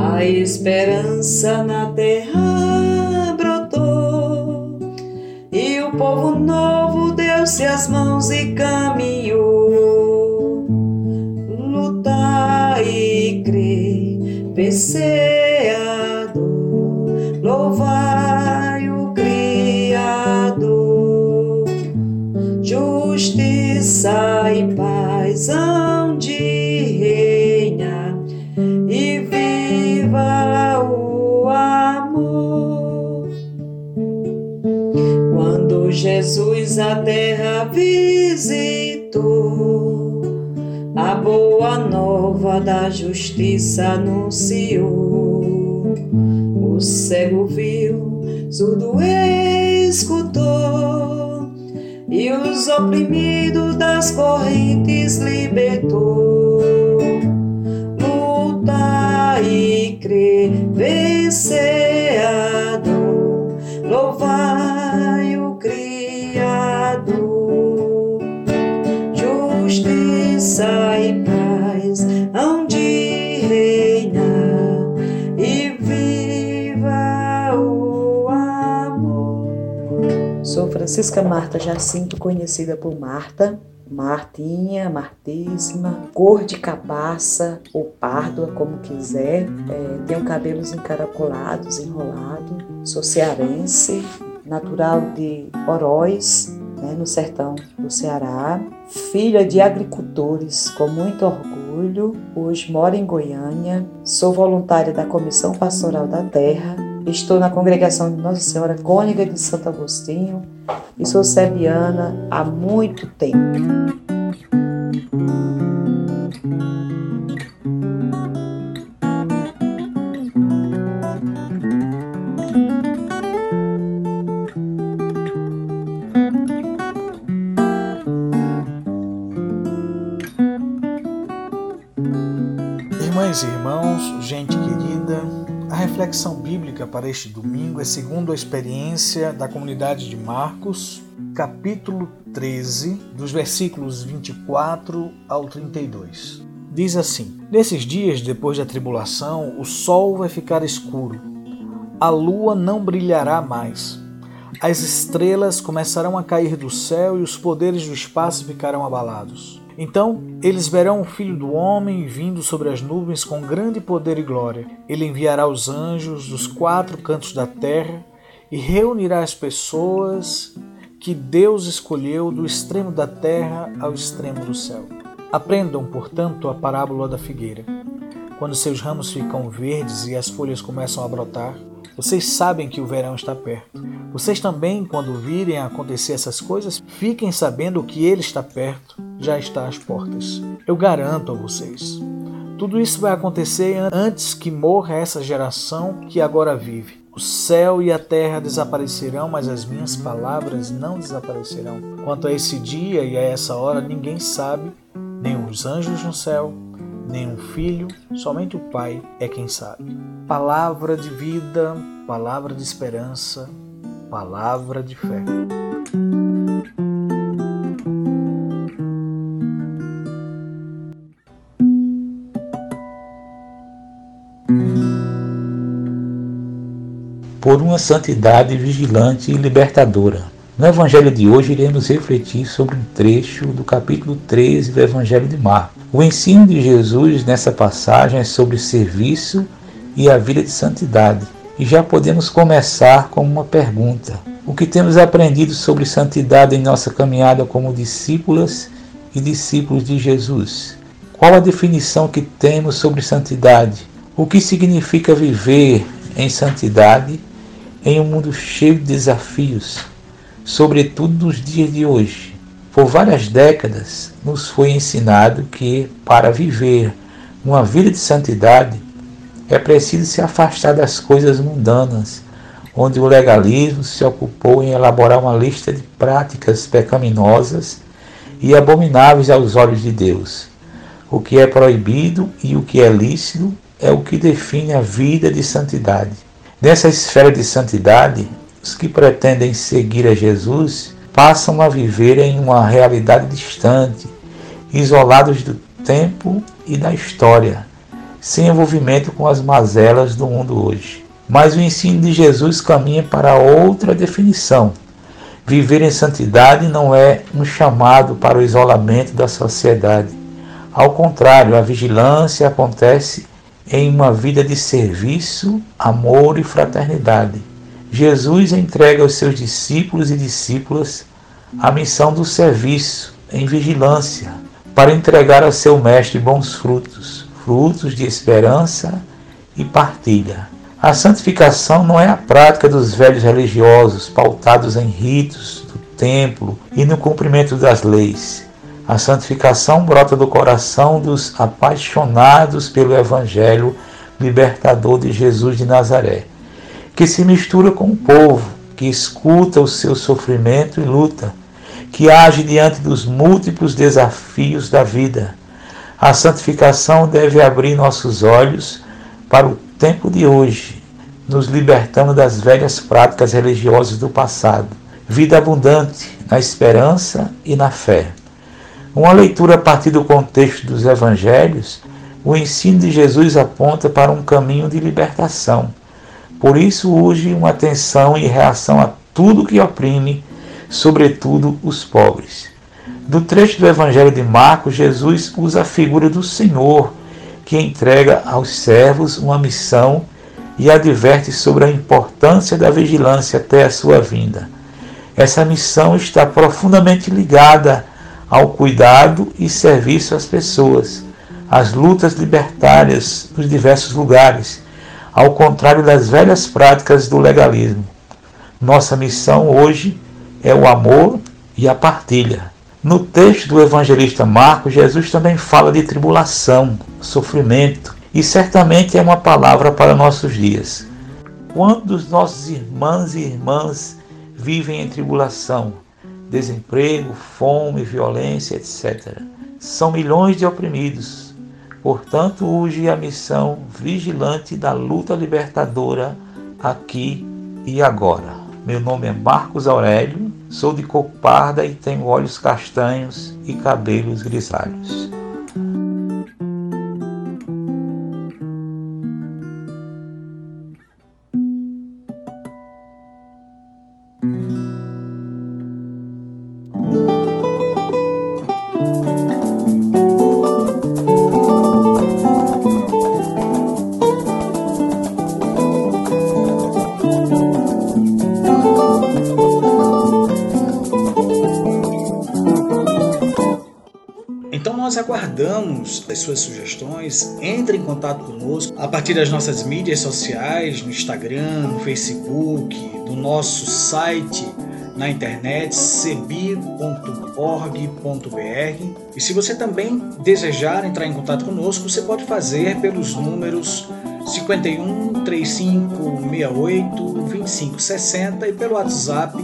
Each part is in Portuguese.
A esperança na terra brotou, e o povo novo deu-se as mãos e caminhou. Lutar e crer, vencer louvar justiça e paz hão Jesus a terra visitou, a boa nova da justiça anunciou. O cego viu, surdo escutou e os oprimidos das correntes libertou. Luta e crer, vencer Francisca Marta Jacinto, conhecida por Marta, Martinha, Martíssima, cor de cabaça ou párdua, como quiser. É, tenho cabelos encaracolados, enrolado. Sou cearense, natural de Oroz, né, no sertão do Ceará. Filha de agricultores, com muito orgulho. Hoje moro em Goiânia. Sou voluntária da Comissão Pastoral da Terra Estou na congregação de Nossa Senhora Cônica de Santo Agostinho e sou serbiana há muito tempo. Irmãs e irmãos, gente querida, a reflexão bíblica para este domingo é segundo a experiência da comunidade de Marcos, capítulo 13, dos versículos 24 ao 32. Diz assim: Nesses dias depois da tribulação, o sol vai ficar escuro, a lua não brilhará mais, as estrelas começarão a cair do céu e os poderes do espaço ficarão abalados. Então eles verão o Filho do Homem vindo sobre as nuvens com grande poder e glória. Ele enviará os anjos dos quatro cantos da terra e reunirá as pessoas que Deus escolheu do extremo da terra ao extremo do céu. Aprendam, portanto, a parábola da figueira. Quando seus ramos ficam verdes e as folhas começam a brotar, Vocês sabem que o verão está perto. Vocês também, quando virem acontecer essas coisas, fiquem sabendo que ele está perto, já está às portas. Eu garanto a vocês. Tudo isso vai acontecer antes que morra essa geração que agora vive. O céu e a terra desaparecerão, mas as minhas palavras não desaparecerão. Quanto a esse dia e a essa hora, ninguém sabe, nem os anjos no céu, nem o filho, somente o Pai é quem sabe. Palavra de vida, palavra de esperança, palavra de fé. Por uma santidade vigilante e libertadora. No Evangelho de hoje, iremos refletir sobre um trecho do capítulo 13 do Evangelho de Marcos. O ensino de Jesus nessa passagem é sobre serviço e a vida de santidade. E já podemos começar com uma pergunta: O que temos aprendido sobre santidade em nossa caminhada como discípulas e discípulos de Jesus? Qual a definição que temos sobre santidade? O que significa viver em santidade em um mundo cheio de desafios, sobretudo nos dias de hoje? Por várias décadas nos foi ensinado que para viver uma vida de santidade é preciso se afastar das coisas mundanas, onde o legalismo se ocupou em elaborar uma lista de práticas pecaminosas e abomináveis aos olhos de Deus. O que é proibido e o que é lícito é o que define a vida de santidade. Nessa esfera de santidade, os que pretendem seguir a Jesus passam a viver em uma realidade distante, isolados do tempo e da história sem envolvimento com as mazelas do mundo hoje. Mas o ensino de Jesus caminha para outra definição. Viver em santidade não é um chamado para o isolamento da sociedade. Ao contrário, a vigilância acontece em uma vida de serviço, amor e fraternidade. Jesus entrega aos seus discípulos e discípulas a missão do serviço em vigilância, para entregar ao seu mestre bons frutos frutos de esperança e partilha. A santificação não é a prática dos velhos religiosos pautados em ritos do templo e no cumprimento das leis. A santificação brota do coração dos apaixonados pelo Evangelho libertador de Jesus de Nazaré, que se mistura com o povo, que escuta o seu sofrimento e luta, que age diante dos múltiplos desafios da vida a santificação deve abrir nossos olhos para o tempo de hoje, nos libertando das velhas práticas religiosas do passado. Vida abundante na esperança e na fé. Uma leitura a partir do contexto dos evangelhos, o ensino de Jesus aponta para um caminho de libertação. Por isso urge uma atenção e reação a tudo que oprime, sobretudo os pobres. Do trecho do Evangelho de Marcos, Jesus usa a figura do Senhor, que entrega aos servos uma missão e adverte sobre a importância da vigilância até a sua vinda. Essa missão está profundamente ligada ao cuidado e serviço às pessoas, às lutas libertárias nos diversos lugares, ao contrário das velhas práticas do legalismo. Nossa missão hoje é o amor e a partilha. No texto do evangelista Marcos, Jesus também fala de tribulação, sofrimento, e certamente é uma palavra para nossos dias. Quando os nossos irmãos e irmãs vivem em tribulação, desemprego, fome, violência, etc., são milhões de oprimidos. Portanto, urge a missão vigilante da luta libertadora aqui e agora. Meu nome é Marcos Aurélio Sou de cor parda e tenho olhos castanhos e cabelos grisalhos. Aguardamos as suas sugestões. Entre em contato conosco a partir das nossas mídias sociais, no Instagram, no Facebook, do nosso site na internet cebi.org.br. E se você também desejar entrar em contato conosco, você pode fazer pelos números 51 35 68 25 60 e pelo WhatsApp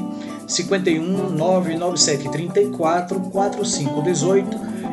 51 997 34 45 18